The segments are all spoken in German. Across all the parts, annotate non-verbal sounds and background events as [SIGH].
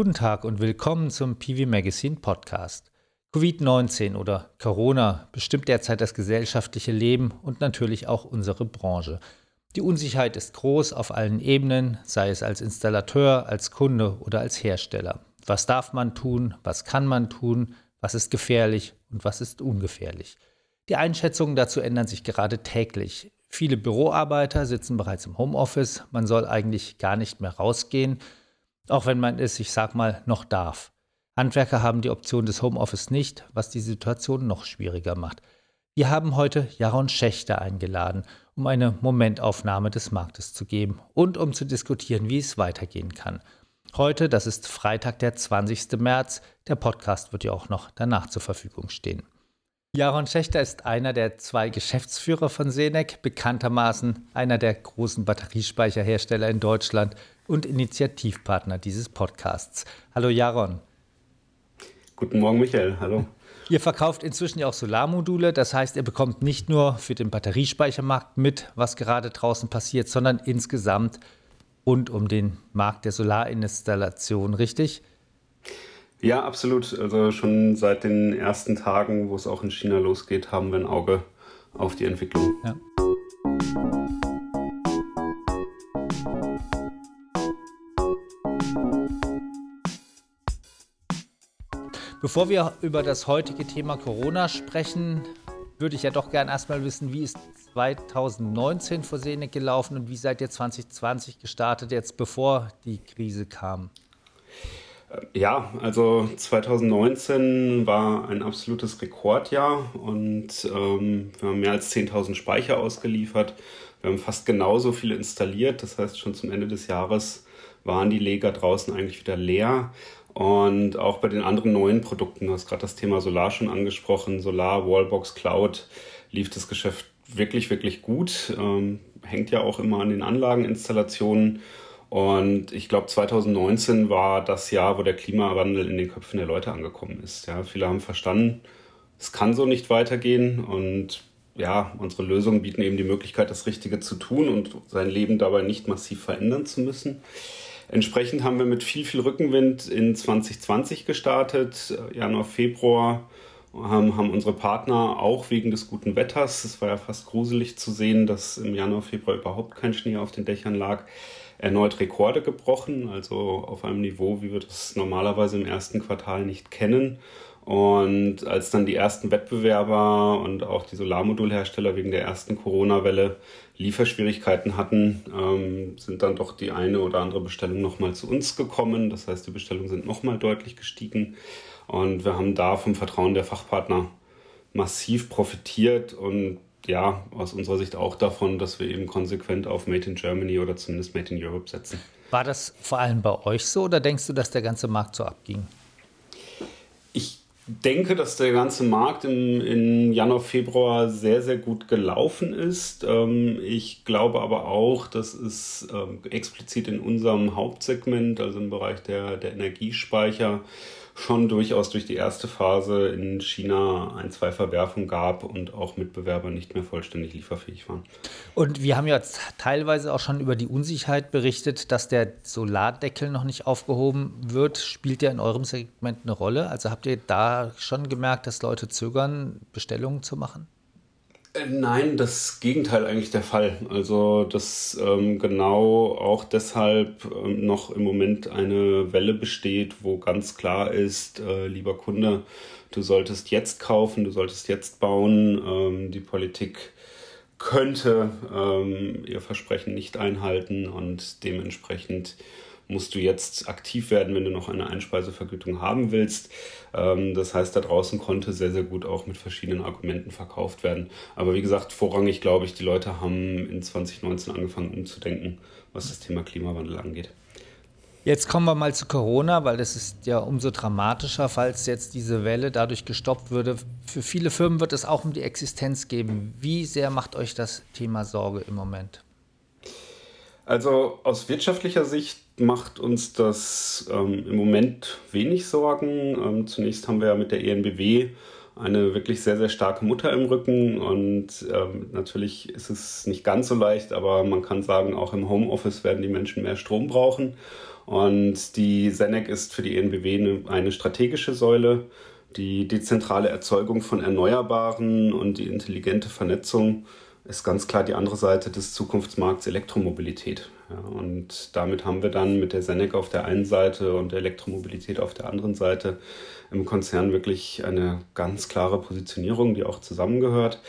Guten Tag und willkommen zum PV Magazine Podcast. Covid-19 oder Corona bestimmt derzeit das gesellschaftliche Leben und natürlich auch unsere Branche. Die Unsicherheit ist groß auf allen Ebenen, sei es als Installateur, als Kunde oder als Hersteller. Was darf man tun? Was kann man tun? Was ist gefährlich und was ist ungefährlich? Die Einschätzungen dazu ändern sich gerade täglich. Viele Büroarbeiter sitzen bereits im Homeoffice. Man soll eigentlich gar nicht mehr rausgehen auch wenn man es, ich sag mal, noch darf. Handwerker haben die Option des Homeoffice nicht, was die Situation noch schwieriger macht. Wir haben heute Jaron Schächter eingeladen, um eine Momentaufnahme des Marktes zu geben und um zu diskutieren, wie es weitergehen kann. Heute, das ist Freitag, der 20. März. Der Podcast wird ja auch noch danach zur Verfügung stehen. Jaron Schächter ist einer der zwei Geschäftsführer von Senec, bekanntermaßen einer der großen Batteriespeicherhersteller in Deutschland und Initiativpartner dieses Podcasts. Hallo Jaron. Guten Morgen, Michael. Hallo. Ihr verkauft inzwischen ja auch Solarmodule, das heißt, ihr bekommt nicht nur für den Batteriespeichermarkt mit, was gerade draußen passiert, sondern insgesamt rund um den Markt der Solarinstallation, richtig? Ja, absolut. Also schon seit den ersten Tagen, wo es auch in China losgeht, haben wir ein Auge auf die Entwicklung. Ja. Bevor wir über das heutige Thema Corona sprechen, würde ich ja doch gern erstmal wissen, wie ist 2019 vor Senec gelaufen und wie seid ihr 2020 gestartet, jetzt bevor die Krise kam? Ja, also 2019 war ein absolutes Rekordjahr und ähm, wir haben mehr als 10.000 Speicher ausgeliefert. Wir haben fast genauso viele installiert. Das heißt, schon zum Ende des Jahres waren die Leger draußen eigentlich wieder leer. Und auch bei den anderen neuen Produkten, du hast gerade das Thema Solar schon angesprochen, Solar, Wallbox, Cloud, lief das Geschäft wirklich, wirklich gut. Ähm, hängt ja auch immer an den Anlageninstallationen. Und ich glaube, 2019 war das Jahr, wo der Klimawandel in den Köpfen der Leute angekommen ist. Ja, viele haben verstanden, es kann so nicht weitergehen. Und ja, unsere Lösungen bieten eben die Möglichkeit, das Richtige zu tun und sein Leben dabei nicht massiv verändern zu müssen. Entsprechend haben wir mit viel, viel Rückenwind in 2020 gestartet, Januar, Februar. Haben, haben unsere Partner auch wegen des guten Wetters, es war ja fast gruselig zu sehen, dass im Januar, Februar überhaupt kein Schnee auf den Dächern lag, erneut Rekorde gebrochen, also auf einem Niveau, wie wir das normalerweise im ersten Quartal nicht kennen. Und als dann die ersten Wettbewerber und auch die Solarmodulhersteller wegen der ersten Corona-Welle Lieferschwierigkeiten hatten, ähm, sind dann doch die eine oder andere Bestellung nochmal zu uns gekommen. Das heißt, die Bestellungen sind nochmal deutlich gestiegen. Und wir haben da vom Vertrauen der Fachpartner massiv profitiert und ja, aus unserer Sicht auch davon, dass wir eben konsequent auf Made in Germany oder zumindest Made in Europe setzen. War das vor allem bei euch so oder denkst du, dass der ganze Markt so abging? Denke, dass der ganze Markt im, in Januar, Februar sehr, sehr gut gelaufen ist. Ähm, ich glaube aber auch, dass es ähm, explizit in unserem Hauptsegment, also im Bereich der, der Energiespeicher, schon durchaus durch die erste Phase in China ein, zwei Verwerfungen gab und auch Mitbewerber nicht mehr vollständig lieferfähig waren. Und wir haben ja teilweise auch schon über die Unsicherheit berichtet, dass der Solardeckel noch nicht aufgehoben wird. Spielt der in eurem Segment eine Rolle? Also habt ihr da schon gemerkt, dass Leute zögern, Bestellungen zu machen? Äh, nein, das Gegenteil eigentlich der Fall. Also, dass ähm, genau auch deshalb ähm, noch im Moment eine Welle besteht, wo ganz klar ist, äh, lieber Kunde, du solltest jetzt kaufen, du solltest jetzt bauen. Ähm, die Politik könnte ähm, ihr Versprechen nicht einhalten und dementsprechend musst du jetzt aktiv werden, wenn du noch eine Einspeisevergütung haben willst. Ähm, das heißt, da draußen konnte sehr, sehr gut auch mit verschiedenen Argumenten verkauft werden. Aber wie gesagt, vorrangig glaube ich, die Leute haben in 2019 angefangen umzudenken, was das Thema Klimawandel angeht. Jetzt kommen wir mal zu Corona, weil das ist ja umso dramatischer, falls jetzt diese Welle dadurch gestoppt würde. Für viele Firmen wird es auch um die Existenz geben. Wie sehr macht euch das Thema Sorge im Moment? Also aus wirtschaftlicher Sicht macht uns das ähm, im Moment wenig Sorgen. Ähm, zunächst haben wir ja mit der ENBW eine wirklich sehr, sehr starke Mutter im Rücken und ähm, natürlich ist es nicht ganz so leicht, aber man kann sagen, auch im Homeoffice werden die Menschen mehr Strom brauchen und die Senec ist für die ENBW eine, eine strategische Säule. Die dezentrale Erzeugung von Erneuerbaren und die intelligente Vernetzung ist ganz klar die andere Seite des Zukunftsmarkts Elektromobilität. Ja, und damit haben wir dann mit der Senec auf der einen Seite und der Elektromobilität auf der anderen Seite im Konzern wirklich eine ganz klare Positionierung, die auch zusammengehört.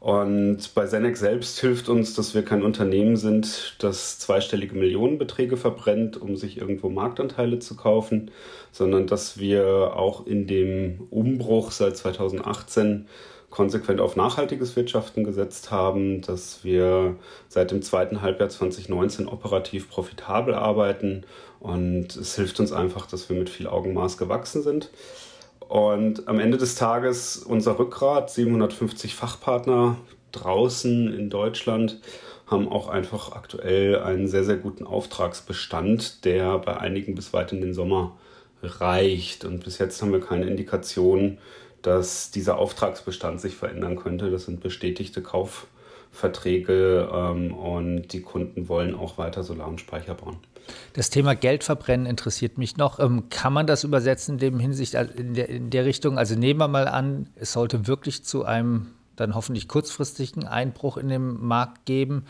Und bei Senec selbst hilft uns, dass wir kein Unternehmen sind, das zweistellige Millionenbeträge verbrennt, um sich irgendwo Marktanteile zu kaufen, sondern dass wir auch in dem Umbruch seit 2018 konsequent auf nachhaltiges Wirtschaften gesetzt haben, dass wir seit dem zweiten Halbjahr 2019 operativ profitabel arbeiten und es hilft uns einfach, dass wir mit viel Augenmaß gewachsen sind. Und am Ende des Tages unser Rückgrat, 750 Fachpartner draußen in Deutschland, haben auch einfach aktuell einen sehr, sehr guten Auftragsbestand, der bei einigen bis weit in den Sommer reicht. Und bis jetzt haben wir keine Indikation, dass dieser Auftragsbestand sich verändern könnte. Das sind bestätigte Kaufverträge ähm, und die Kunden wollen auch weiter Solar- und Speicher bauen. Das Thema Geldverbrennen interessiert mich noch. Ähm, kann man das übersetzen in dem Hinsicht, äh, in der, in der Richtung? Also nehmen wir mal an, es sollte wirklich zu einem dann hoffentlich kurzfristigen Einbruch in dem Markt geben,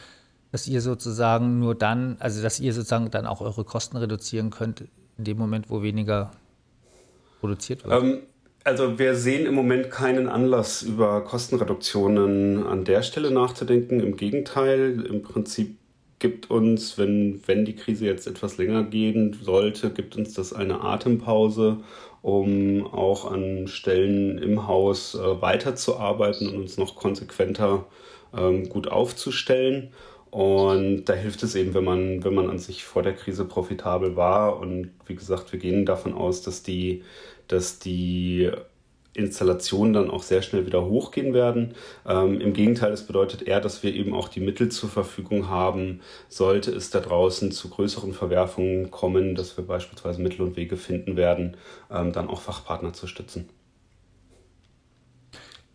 dass ihr sozusagen nur dann, also dass ihr sozusagen dann auch eure Kosten reduzieren könnt, in dem Moment, wo weniger produziert wird? Ähm, also wir sehen im Moment keinen Anlass, über Kostenreduktionen an der Stelle nachzudenken. Im Gegenteil, im Prinzip gibt uns, wenn, wenn die Krise jetzt etwas länger gehen sollte, gibt uns das eine Atempause, um auch an Stellen im Haus äh, weiterzuarbeiten und uns noch konsequenter ähm, gut aufzustellen. Und da hilft es eben, wenn man, wenn man an sich vor der Krise profitabel war. Und wie gesagt, wir gehen davon aus, dass die, dass die Installationen dann auch sehr schnell wieder hochgehen werden. Ähm, Im Gegenteil, es bedeutet eher, dass wir eben auch die Mittel zur Verfügung haben, sollte es da draußen zu größeren Verwerfungen kommen, dass wir beispielsweise Mittel und Wege finden werden, ähm, dann auch Fachpartner zu stützen.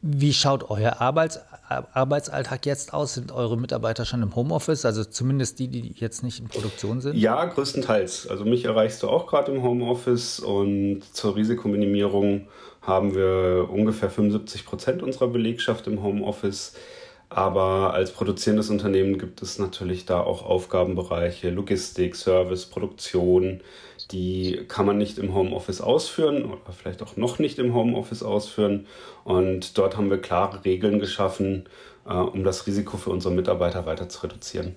Wie schaut euer Arbeits Arbeitsalltag jetzt aus? Sind eure Mitarbeiter schon im Homeoffice? Also zumindest die, die jetzt nicht in Produktion sind? Ja, größtenteils. Also mich erreichst du auch gerade im Homeoffice und zur Risikominimierung haben wir ungefähr 75 Prozent unserer Belegschaft im Homeoffice. Aber als produzierendes Unternehmen gibt es natürlich da auch Aufgabenbereiche, Logistik, Service, Produktion. Die kann man nicht im Homeoffice ausführen oder vielleicht auch noch nicht im Homeoffice ausführen. Und dort haben wir klare Regeln geschaffen, äh, um das Risiko für unsere Mitarbeiter weiter zu reduzieren.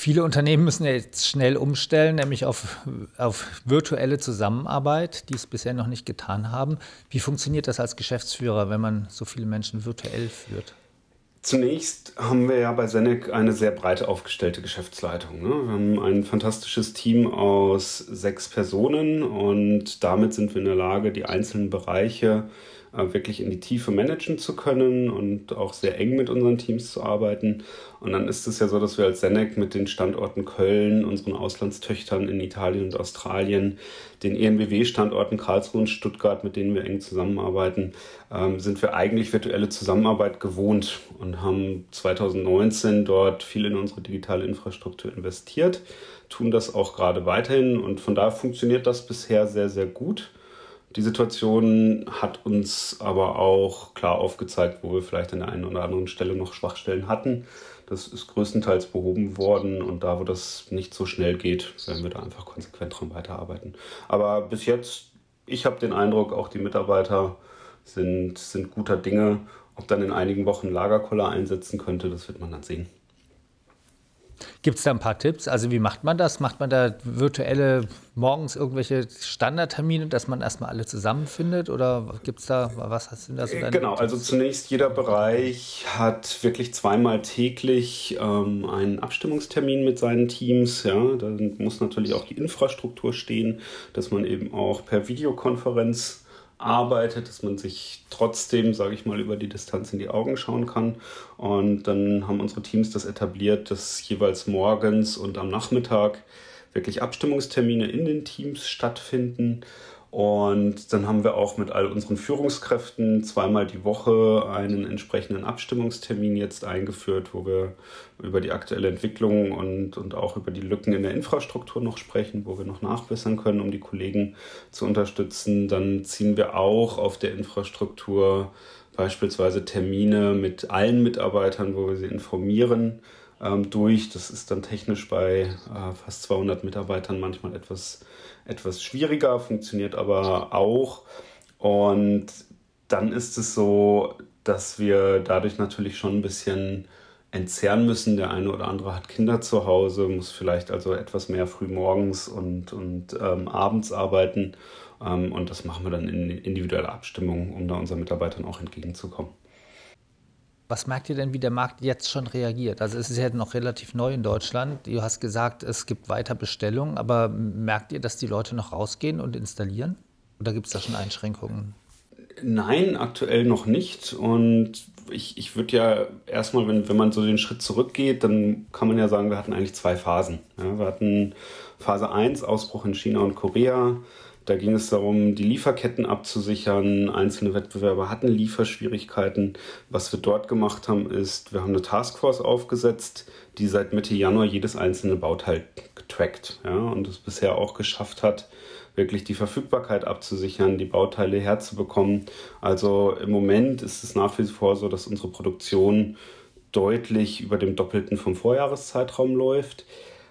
Viele Unternehmen müssen jetzt schnell umstellen, nämlich auf, auf virtuelle Zusammenarbeit, die es bisher noch nicht getan haben. Wie funktioniert das als Geschäftsführer, wenn man so viele Menschen virtuell führt? Zunächst haben wir ja bei Senec eine sehr breit aufgestellte Geschäftsleitung. Ne? Wir haben ein fantastisches Team aus sechs Personen und damit sind wir in der Lage, die einzelnen Bereiche wirklich in die Tiefe managen zu können und auch sehr eng mit unseren Teams zu arbeiten. Und dann ist es ja so, dass wir als Senec mit den Standorten Köln, unseren Auslandstöchtern in Italien und Australien, den ENBW-Standorten Karlsruhe und Stuttgart, mit denen wir eng zusammenarbeiten, ähm, sind wir eigentlich virtuelle Zusammenarbeit gewohnt und haben 2019 dort viel in unsere digitale Infrastruktur investiert, tun das auch gerade weiterhin und von daher funktioniert das bisher sehr, sehr gut. Die Situation hat uns aber auch klar aufgezeigt, wo wir vielleicht an der einen oder anderen Stelle noch Schwachstellen hatten. Das ist größtenteils behoben worden und da, wo das nicht so schnell geht, werden wir da einfach konsequent dran weiterarbeiten. Aber bis jetzt, ich habe den Eindruck, auch die Mitarbeiter sind, sind guter Dinge. Ob dann in einigen Wochen Lagerkoller einsetzen könnte, das wird man dann sehen. Gibt es da ein paar Tipps? Also wie macht man das? Macht man da virtuelle morgens irgendwelche Standardtermine, dass man erstmal alle zusammenfindet? Oder gibt es da, was sind da so deine Genau, Tipps? also zunächst jeder Bereich hat wirklich zweimal täglich ähm, einen Abstimmungstermin mit seinen Teams. Ja, dann muss natürlich auch die Infrastruktur stehen, dass man eben auch per Videokonferenz arbeitet, dass man sich trotzdem, sage ich mal, über die Distanz in die Augen schauen kann. Und dann haben unsere Teams das etabliert, dass jeweils morgens und am Nachmittag wirklich Abstimmungstermine in den Teams stattfinden. Und dann haben wir auch mit all unseren Führungskräften zweimal die Woche einen entsprechenden Abstimmungstermin jetzt eingeführt, wo wir über die aktuelle Entwicklung und, und auch über die Lücken in der Infrastruktur noch sprechen, wo wir noch nachbessern können, um die Kollegen zu unterstützen. Dann ziehen wir auch auf der Infrastruktur beispielsweise Termine mit allen Mitarbeitern, wo wir sie informieren ähm, durch. Das ist dann technisch bei äh, fast 200 Mitarbeitern manchmal etwas, etwas schwieriger, funktioniert aber auch. Und dann ist es so, dass wir dadurch natürlich schon ein bisschen entzerren müssen. Der eine oder andere hat Kinder zu Hause, muss vielleicht also etwas mehr früh morgens und, und ähm, abends arbeiten. Ähm, und das machen wir dann in individueller Abstimmung, um da unseren Mitarbeitern auch entgegenzukommen. Was merkt ihr denn, wie der Markt jetzt schon reagiert? Also es ist ja noch relativ neu in Deutschland. Du hast gesagt, es gibt weiter Bestellungen, aber merkt ihr, dass die Leute noch rausgehen und installieren? Oder gibt es da schon Einschränkungen? Nein, aktuell noch nicht. Und ich, ich würde ja erstmal, wenn, wenn man so den Schritt zurückgeht, dann kann man ja sagen, wir hatten eigentlich zwei Phasen. Ja, wir hatten Phase 1, Ausbruch in China und Korea. Da ging es darum, die Lieferketten abzusichern. Einzelne Wettbewerber hatten Lieferschwierigkeiten. Was wir dort gemacht haben, ist, wir haben eine Taskforce aufgesetzt, die seit Mitte Januar jedes einzelne Bauteil getrackt ja, und es bisher auch geschafft hat, wirklich die Verfügbarkeit abzusichern, die Bauteile herzubekommen. Also im Moment ist es nach wie vor so, dass unsere Produktion deutlich über dem Doppelten vom Vorjahreszeitraum läuft.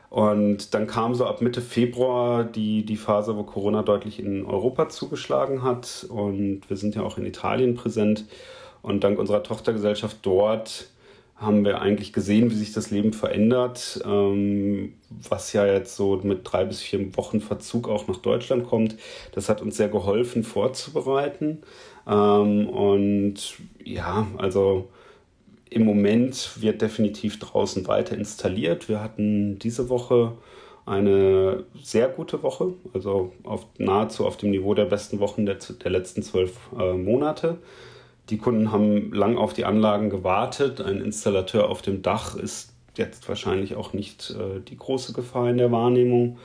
Und dann kam so ab Mitte Februar die, die Phase, wo Corona deutlich in Europa zugeschlagen hat. Und wir sind ja auch in Italien präsent. Und dank unserer Tochtergesellschaft dort haben wir eigentlich gesehen, wie sich das Leben verändert, ähm, was ja jetzt so mit drei bis vier Wochen Verzug auch nach Deutschland kommt. Das hat uns sehr geholfen vorzubereiten. Ähm, und ja, also im Moment wird definitiv draußen weiter installiert. Wir hatten diese Woche eine sehr gute Woche, also auf, nahezu auf dem Niveau der besten Wochen der, der letzten zwölf äh, Monate. Die Kunden haben lang auf die Anlagen gewartet. Ein Installateur auf dem Dach ist jetzt wahrscheinlich auch nicht äh, die große Gefahr in der Wahrnehmung.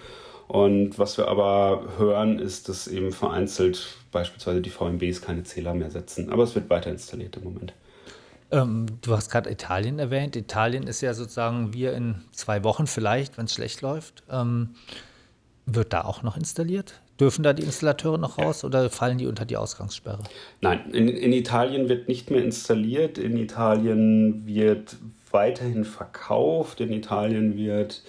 Und was wir aber hören, ist, dass eben vereinzelt beispielsweise die VMBs keine Zähler mehr setzen. Aber es wird weiter installiert im Moment. Ähm, du hast gerade Italien erwähnt. Italien ist ja sozusagen wir in zwei Wochen vielleicht, wenn es schlecht läuft. Ähm, wird da auch noch installiert? Dürfen da die Installateure noch raus ja. oder fallen die unter die Ausgangssperre? Nein, in, in, Italien wird nicht mehr installiert. In Italien wird weiterhin verkauft. In Italien wird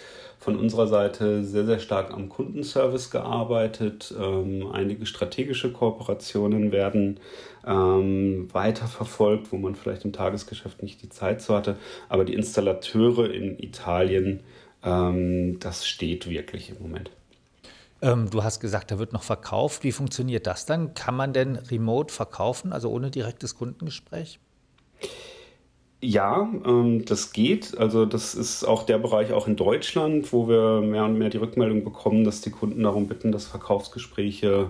von unserer Seite sehr, sehr stark am Kundenservice gearbeitet. Ähm, einige strategische Kooperationen werden ähm, weiterverfolgt, wo man vielleicht im Tagesgeschäft nicht die Zeit zu hatte. Aber die Installateure in Italien, ähm, das steht wirklich im Moment. Ähm, du hast gesagt, da wird noch verkauft. Wie funktioniert das dann? Kann man denn remote verkaufen, also ohne direktes Kundengespräch? Ja, ähm, das geht. Also das ist auch der Bereich auch in Deutschland, wo wir mehr und mehr die Rückmeldung bekommen, dass die Kunden darum bitten, dass Verkaufsgespräche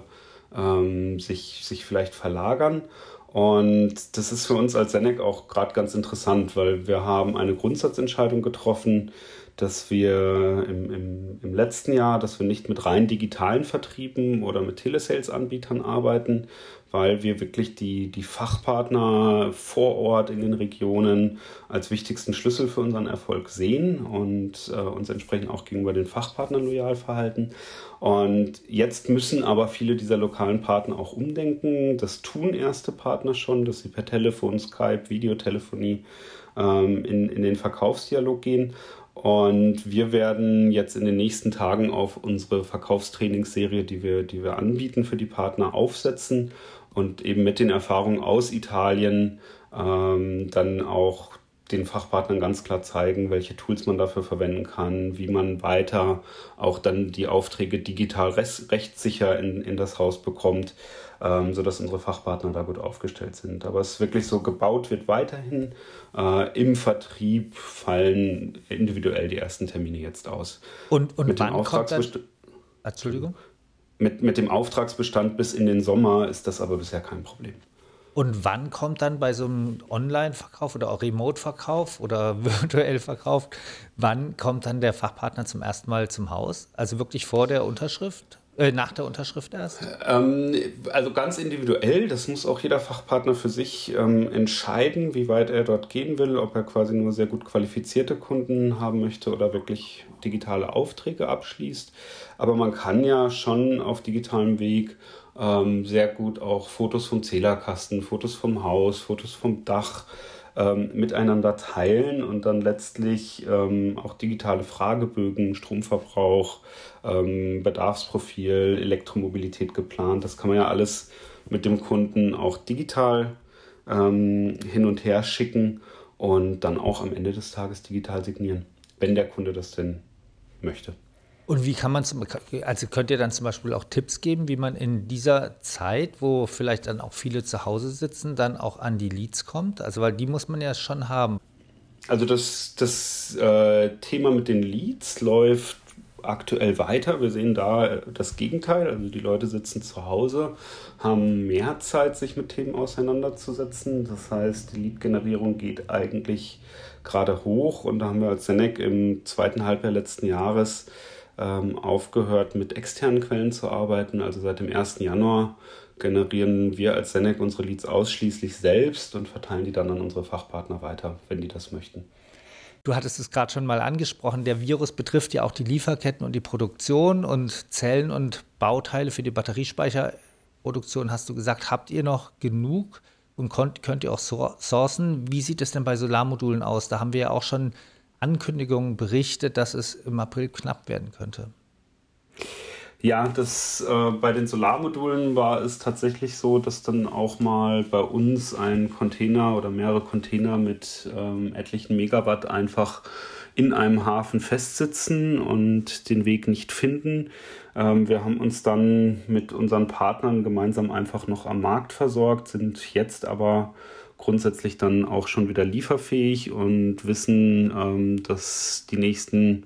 ähm, sich, sich vielleicht verlagern. Und das ist für uns als Senec auch gerade ganz interessant, weil wir haben eine Grundsatzentscheidung getroffen, dass wir im, im, im letzten Jahr, dass wir nicht mit rein digitalen Vertrieben oder mit Telesales-Anbietern arbeiten, weil wir wirklich die, die Fachpartner vor Ort in den Regionen als wichtigsten Schlüssel für unseren Erfolg sehen und äh, uns entsprechend auch gegenüber den Fachpartnern loyal verhalten. Und jetzt müssen aber viele dieser lokalen Partner auch umdenken. Das tun erste Partner schon, dass sie per Telefon, Skype, Videotelefonie ähm, in, in den Verkaufsdialog gehen. Und wir werden jetzt in den nächsten Tagen auf unsere Verkaufstrainingsserie, die wir, die wir anbieten für die Partner, aufsetzen und eben mit den Erfahrungen aus Italien ähm, dann auch den Fachpartnern ganz klar zeigen, welche Tools man dafür verwenden kann, wie man weiter auch dann die Aufträge digital rechtssicher in, in das Haus bekommt, ähm, sodass unsere Fachpartner da gut aufgestellt sind. Aber es wirklich so gebaut wird weiterhin. Äh, Im Vertrieb fallen individuell die ersten Termine jetzt aus. Und, und mit wann kommt dann, Entschuldigung? Mit, mit dem Auftragsbestand bis in den Sommer ist das aber bisher kein Problem. Und wann kommt dann bei so einem Online-Verkauf oder auch Remote-Verkauf oder [LAUGHS] virtuell Verkauf, wann kommt dann der Fachpartner zum ersten Mal zum Haus? Also wirklich vor der Unterschrift? Äh, nach der Unterschrift erst? Ähm, also ganz individuell, das muss auch jeder Fachpartner für sich ähm, entscheiden, wie weit er dort gehen will, ob er quasi nur sehr gut qualifizierte Kunden haben möchte oder wirklich digitale Aufträge abschließt. Aber man kann ja schon auf digitalem Weg ähm, sehr gut auch Fotos vom Zählerkasten, Fotos vom Haus, Fotos vom Dach, ähm, miteinander teilen und dann letztlich ähm, auch digitale Fragebögen, Stromverbrauch, ähm, Bedarfsprofil, Elektromobilität geplant. Das kann man ja alles mit dem Kunden auch digital ähm, hin und her schicken und dann auch am Ende des Tages digital signieren, wenn der Kunde das denn möchte. Und wie kann man, zum, also könnt ihr dann zum Beispiel auch Tipps geben, wie man in dieser Zeit, wo vielleicht dann auch viele zu Hause sitzen, dann auch an die Leads kommt? Also, weil die muss man ja schon haben. Also, das, das äh, Thema mit den Leads läuft aktuell weiter. Wir sehen da äh, das Gegenteil. Also, die Leute sitzen zu Hause, haben mehr Zeit, sich mit Themen auseinanderzusetzen. Das heißt, die Lead-Generierung geht eigentlich gerade hoch und da haben wir als Senec im zweiten Halbjahr letzten Jahres aufgehört, mit externen Quellen zu arbeiten. Also seit dem 1. Januar generieren wir als Senec unsere Leads ausschließlich selbst und verteilen die dann an unsere Fachpartner weiter, wenn die das möchten. Du hattest es gerade schon mal angesprochen, der Virus betrifft ja auch die Lieferketten und die Produktion und Zellen und Bauteile für die Batteriespeicherproduktion, hast du gesagt, habt ihr noch genug und könnt, könnt ihr auch sourcen? Wie sieht es denn bei Solarmodulen aus? Da haben wir ja auch schon Ankündigungen berichtet, dass es im April knapp werden könnte. Ja, das äh, bei den Solarmodulen war es tatsächlich so, dass dann auch mal bei uns ein Container oder mehrere Container mit ähm, etlichen Megawatt einfach in einem Hafen festsitzen und den Weg nicht finden. Ähm, wir haben uns dann mit unseren Partnern gemeinsam einfach noch am Markt versorgt, sind jetzt aber grundsätzlich dann auch schon wieder lieferfähig und wissen, ähm, dass die nächsten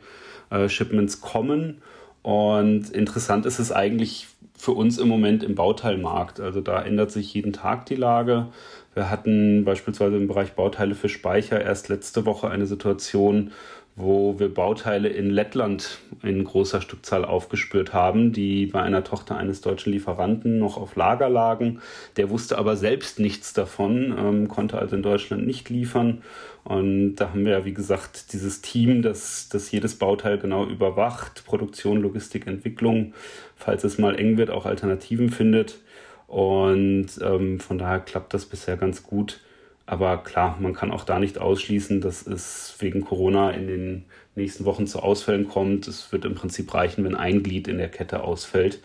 äh, Shipments kommen. Und interessant ist es eigentlich für uns im Moment im Bauteilmarkt. Also da ändert sich jeden Tag die Lage. Wir hatten beispielsweise im Bereich Bauteile für Speicher erst letzte Woche eine Situation, wo wir Bauteile in Lettland in großer Stückzahl aufgespürt haben, die bei einer Tochter eines deutschen Lieferanten noch auf Lager lagen. Der wusste aber selbst nichts davon, ähm, konnte also in Deutschland nicht liefern. Und da haben wir ja, wie gesagt, dieses Team, das, das jedes Bauteil genau überwacht, Produktion, Logistik, Entwicklung, falls es mal eng wird, auch Alternativen findet. Und ähm, von daher klappt das bisher ganz gut. Aber klar, man kann auch da nicht ausschließen, dass es wegen Corona in den nächsten Wochen zu Ausfällen kommt. Es wird im Prinzip reichen, wenn ein Glied in der Kette ausfällt.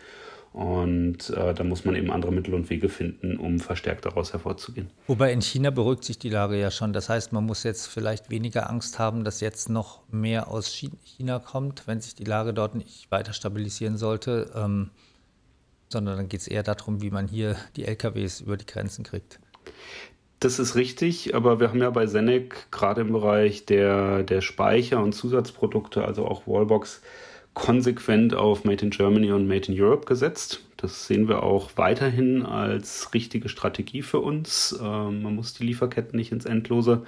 Und äh, da muss man eben andere Mittel und Wege finden, um verstärkt daraus hervorzugehen. Wobei in China beruhigt sich die Lage ja schon. Das heißt, man muss jetzt vielleicht weniger Angst haben, dass jetzt noch mehr aus China kommt, wenn sich die Lage dort nicht weiter stabilisieren sollte. Ähm, sondern dann geht es eher darum, wie man hier die LKWs über die Grenzen kriegt. Das ist richtig, aber wir haben ja bei Senec gerade im Bereich der, der Speicher und Zusatzprodukte, also auch Wallbox, konsequent auf Made in Germany und Made in Europe gesetzt. Das sehen wir auch weiterhin als richtige Strategie für uns. Ähm, man muss die Lieferketten nicht ins Endlose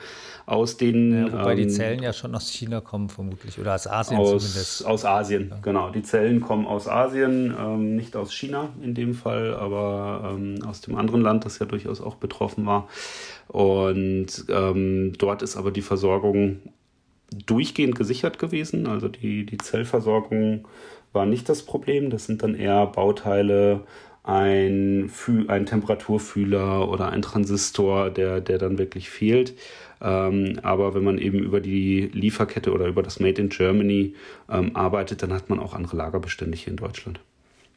ausdehnen. Ja, wobei ähm, die Zellen ja schon aus China kommen vermutlich oder aus Asien aus, zumindest. Aus Asien, ja. genau. Die Zellen kommen aus Asien, ähm, nicht aus China in dem Fall, aber ähm, aus dem anderen Land, das ja durchaus auch betroffen war. Und ähm, dort ist aber die Versorgung durchgehend gesichert gewesen. Also die, die Zellversorgung war nicht das Problem. Das sind dann eher Bauteile, ein, ein Temperaturfühler oder ein Transistor, der, der dann wirklich fehlt. Ähm, aber wenn man eben über die Lieferkette oder über das Made in Germany ähm, arbeitet, dann hat man auch andere Lagerbestände hier in Deutschland.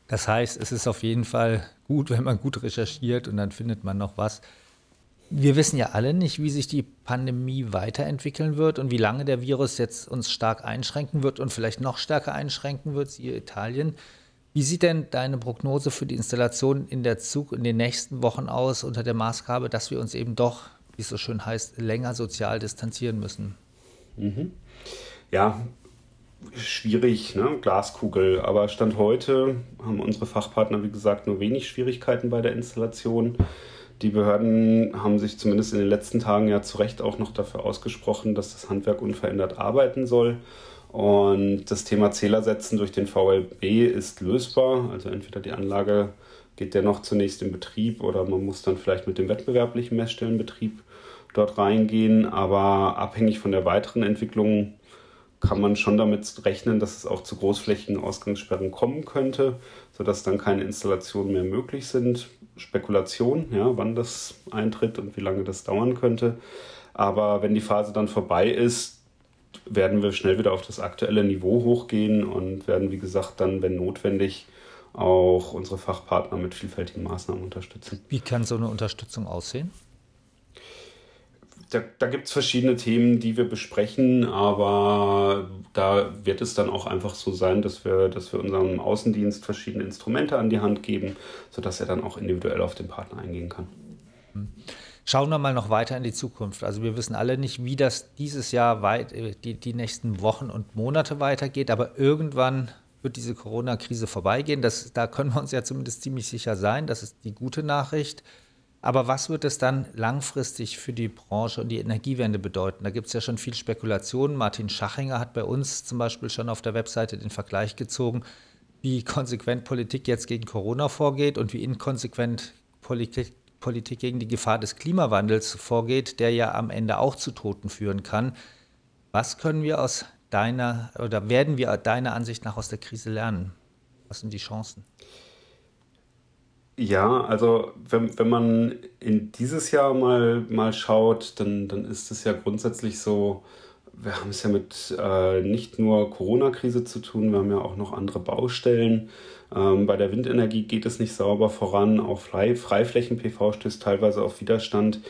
Das heißt, es ist auf jeden Fall gut, wenn man gut recherchiert und dann findet man noch was. Wir wissen ja alle nicht, wie sich die Pandemie weiterentwickeln wird und wie lange der Virus jetzt uns stark einschränken wird und vielleicht noch stärker einschränken wird, siehe Italien. Wie sieht denn deine Prognose für die Installation in der Zug in den nächsten Wochen aus unter der Maßgabe, dass wir uns eben doch, wie es so schön heißt, länger sozial distanzieren müssen? Mhm. Ja, schwierig, ne? Glaskugel. Aber Stand heute haben unsere Fachpartner, wie gesagt, nur wenig Schwierigkeiten bei der Installation. Die Behörden haben sich zumindest in den letzten Tagen ja zu Recht auch noch dafür ausgesprochen, dass das Handwerk unverändert arbeiten soll. Und das Thema Zählersetzen durch den VLB ist lösbar. Also entweder die Anlage geht dennoch zunächst in Betrieb oder man muss dann vielleicht mit dem wettbewerblichen Messstellenbetrieb dort reingehen. Aber abhängig von der weiteren Entwicklung kann man schon damit rechnen, dass es auch zu großflächigen Ausgangssperren kommen könnte, sodass dann keine Installationen mehr möglich sind. Spekulation, ja, wann das eintritt und wie lange das dauern könnte. Aber wenn die Phase dann vorbei ist, werden wir schnell wieder auf das aktuelle Niveau hochgehen und werden, wie gesagt, dann, wenn notwendig, auch unsere Fachpartner mit vielfältigen Maßnahmen unterstützen. Wie kann so eine Unterstützung aussehen? Da, da gibt es verschiedene Themen, die wir besprechen, aber da wird es dann auch einfach so sein, dass wir, dass wir unserem Außendienst verschiedene Instrumente an die Hand geben, sodass er dann auch individuell auf den Partner eingehen kann. Schauen wir mal noch weiter in die Zukunft. Also wir wissen alle nicht, wie das dieses Jahr weit, äh, die, die nächsten Wochen und Monate weitergeht, aber irgendwann wird diese Corona-Krise vorbeigehen. Das, da können wir uns ja zumindest ziemlich sicher sein. Das ist die gute Nachricht. Aber was wird es dann langfristig für die Branche und die Energiewende bedeuten? Da gibt es ja schon viel Spekulation. Martin Schachinger hat bei uns zum Beispiel schon auf der Webseite den Vergleich gezogen, wie konsequent Politik jetzt gegen Corona vorgeht und wie inkonsequent Politik, Politik gegen die Gefahr des Klimawandels vorgeht, der ja am Ende auch zu Toten führen kann. Was können wir aus deiner oder werden wir deiner Ansicht nach aus der Krise lernen? Was sind die Chancen? Ja, also wenn, wenn man in dieses Jahr mal, mal schaut, dann, dann ist es ja grundsätzlich so, wir haben es ja mit äh, nicht nur Corona-Krise zu tun, wir haben ja auch noch andere Baustellen. Ähm, bei der Windenergie geht es nicht sauber voran, auch Frei, Freiflächen-PV stößt teilweise auf Widerstand.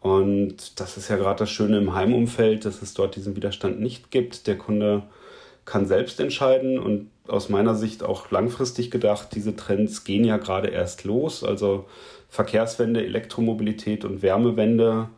Und das ist ja gerade das Schöne im Heimumfeld, dass es dort diesen Widerstand nicht gibt. Der Kunde kann selbst entscheiden und aus meiner Sicht auch langfristig gedacht, diese Trends gehen ja gerade erst los. Also Verkehrswende, Elektromobilität und Wärmewende,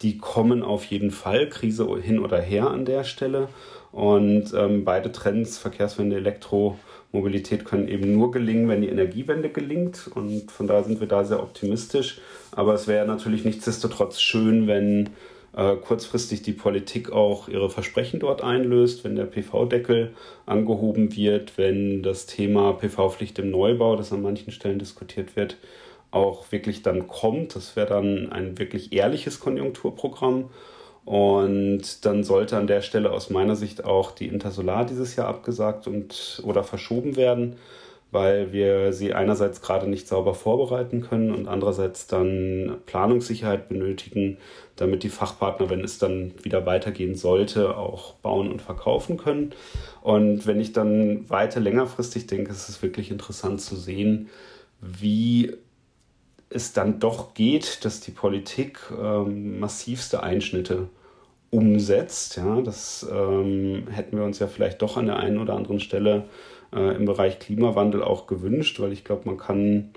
die kommen auf jeden Fall, Krise hin oder her an der Stelle. Und ähm, beide Trends, Verkehrswende, Elektromobilität, können eben nur gelingen, wenn die Energiewende gelingt. Und von daher sind wir da sehr optimistisch. Aber es wäre natürlich nichtsdestotrotz schön, wenn äh, kurzfristig die Politik auch ihre Versprechen dort einlöst, wenn der PV-Deckel angehoben wird, wenn das Thema PV-Pflicht im Neubau, das an manchen Stellen diskutiert wird, auch wirklich dann kommt. Das wäre dann ein wirklich ehrliches Konjunkturprogramm. Und dann sollte an der Stelle aus meiner Sicht auch die Intersolar dieses Jahr abgesagt und oder verschoben werden weil wir sie einerseits gerade nicht sauber vorbereiten können und andererseits dann Planungssicherheit benötigen, damit die Fachpartner, wenn es dann wieder weitergehen sollte, auch bauen und verkaufen können. Und wenn ich dann weiter längerfristig denke, ist es wirklich interessant zu sehen, wie es dann doch geht, dass die Politik ähm, massivste Einschnitte umsetzt. Ja, das ähm, hätten wir uns ja vielleicht doch an der einen oder anderen Stelle äh, im Bereich Klimawandel auch gewünscht, weil ich glaube, man kann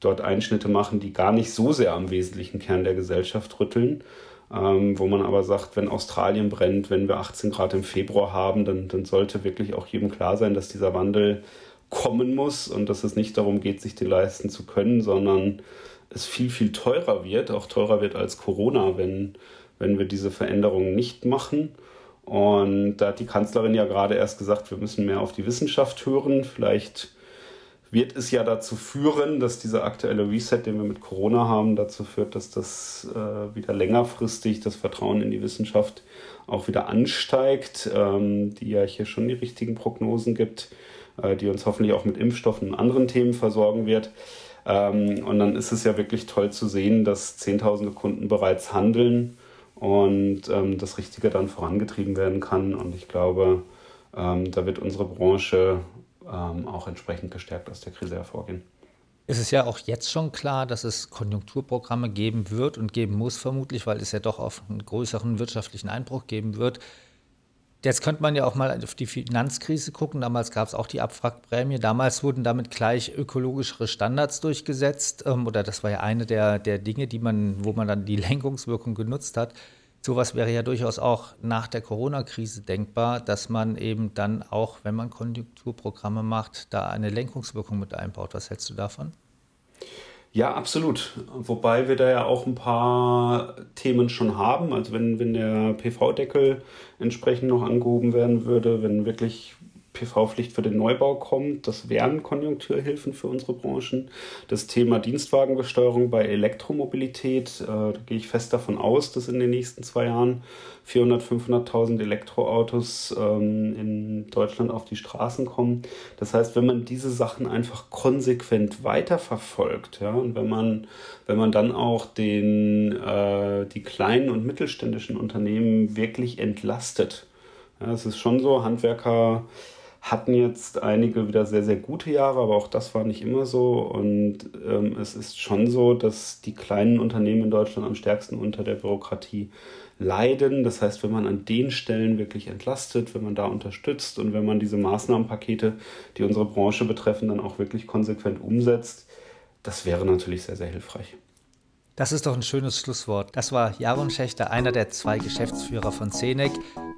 dort Einschnitte machen, die gar nicht so sehr am wesentlichen Kern der Gesellschaft rütteln. Ähm, wo man aber sagt, wenn Australien brennt, wenn wir 18 Grad im Februar haben, dann, dann sollte wirklich auch jedem klar sein, dass dieser Wandel kommen muss und dass es nicht darum geht, sich den leisten zu können, sondern es viel, viel teurer wird, auch teurer wird als Corona, wenn, wenn wir diese Veränderungen nicht machen. Und da hat die Kanzlerin ja gerade erst gesagt, wir müssen mehr auf die Wissenschaft hören. Vielleicht wird es ja dazu führen, dass dieser aktuelle Reset, den wir mit Corona haben, dazu führt, dass das äh, wieder längerfristig das Vertrauen in die Wissenschaft auch wieder ansteigt, ähm, die ja hier schon die richtigen Prognosen gibt, äh, die uns hoffentlich auch mit Impfstoffen und anderen Themen versorgen wird. Ähm, und dann ist es ja wirklich toll zu sehen, dass Zehntausende Kunden bereits handeln und ähm, das Richtige dann vorangetrieben werden kann. Und ich glaube, ähm, da wird unsere Branche ähm, auch entsprechend gestärkt aus der Krise hervorgehen. Es ist ja auch jetzt schon klar, dass es Konjunkturprogramme geben wird und geben muss, vermutlich, weil es ja doch auf einen größeren wirtschaftlichen Einbruch geben wird. Jetzt könnte man ja auch mal auf die Finanzkrise gucken. Damals gab es auch die Abwrackprämie. Damals wurden damit gleich ökologischere Standards durchgesetzt. Ähm, oder das war ja eine der, der Dinge, die man, wo man dann die [LAUGHS] Lenkungswirkung genutzt hat. Sowas wäre ja durchaus auch nach der Corona-Krise denkbar, dass man eben dann auch, wenn man Konjunkturprogramme macht, da eine Lenkungswirkung mit einbaut. Was hältst du davon? Ja, absolut. Wobei wir da ja auch ein paar Themen schon haben. Also wenn, wenn der PV-Deckel entsprechend noch angehoben werden würde, wenn wirklich PV-Pflicht für den Neubau kommt. Das wären Konjunkturhilfen für unsere Branchen. Das Thema Dienstwagenbesteuerung bei Elektromobilität, äh, da gehe ich fest davon aus, dass in den nächsten zwei Jahren 400.000, 500.000 Elektroautos ähm, in Deutschland auf die Straßen kommen. Das heißt, wenn man diese Sachen einfach konsequent weiterverfolgt, ja, und wenn man, wenn man dann auch den, äh, die kleinen und mittelständischen Unternehmen wirklich entlastet, ja, es ist schon so, Handwerker hatten jetzt einige wieder sehr, sehr gute Jahre, aber auch das war nicht immer so. Und ähm, es ist schon so, dass die kleinen Unternehmen in Deutschland am stärksten unter der Bürokratie leiden. Das heißt, wenn man an den Stellen wirklich entlastet, wenn man da unterstützt und wenn man diese Maßnahmenpakete, die unsere Branche betreffen, dann auch wirklich konsequent umsetzt, das wäre natürlich sehr, sehr hilfreich. Das ist doch ein schönes Schlusswort. Das war Jaron Schächter, einer der zwei Geschäftsführer von Zenec,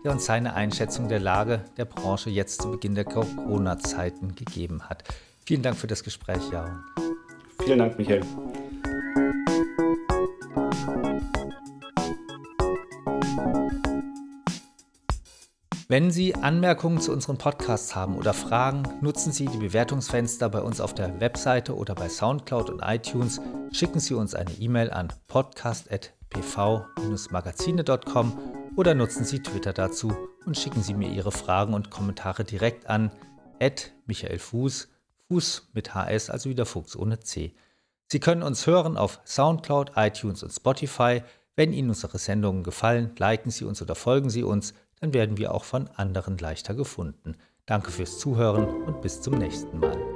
der uns seine Einschätzung der Lage der Branche jetzt zu Beginn der Corona-Zeiten gegeben hat. Vielen Dank für das Gespräch, Jaron. Vielen Dank, Michael. Wenn Sie Anmerkungen zu unseren Podcasts haben oder Fragen, nutzen Sie die Bewertungsfenster bei uns auf der Webseite oder bei SoundCloud und iTunes. Schicken Sie uns eine E-Mail an podcast.pv-magazine.com oder nutzen Sie Twitter dazu und schicken Sie mir Ihre Fragen und Kommentare direkt an Michael Fuß, Fuß mit HS, also wieder Fuchs ohne C. Sie können uns hören auf SoundCloud, iTunes und Spotify. Wenn Ihnen unsere Sendungen gefallen, liken Sie uns oder folgen Sie uns dann werden wir auch von anderen leichter gefunden. Danke fürs Zuhören und bis zum nächsten Mal.